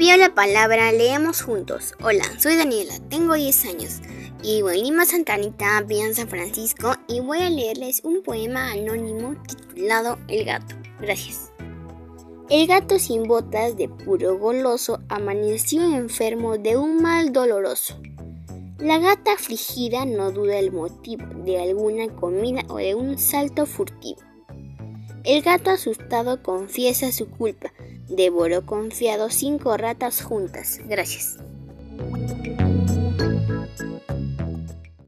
pido la palabra, leemos juntos. Hola, soy Daniela, tengo 10 años y vivo en Lima, Santa Anita, Villa San Francisco y voy a leerles un poema anónimo titulado El gato. Gracias. El gato sin botas de puro goloso amaneció enfermo de un mal doloroso. La gata afligida no duda el motivo de alguna comida o de un salto furtivo. El gato asustado confiesa su culpa devoró confiado cinco ratas juntas. Gracias.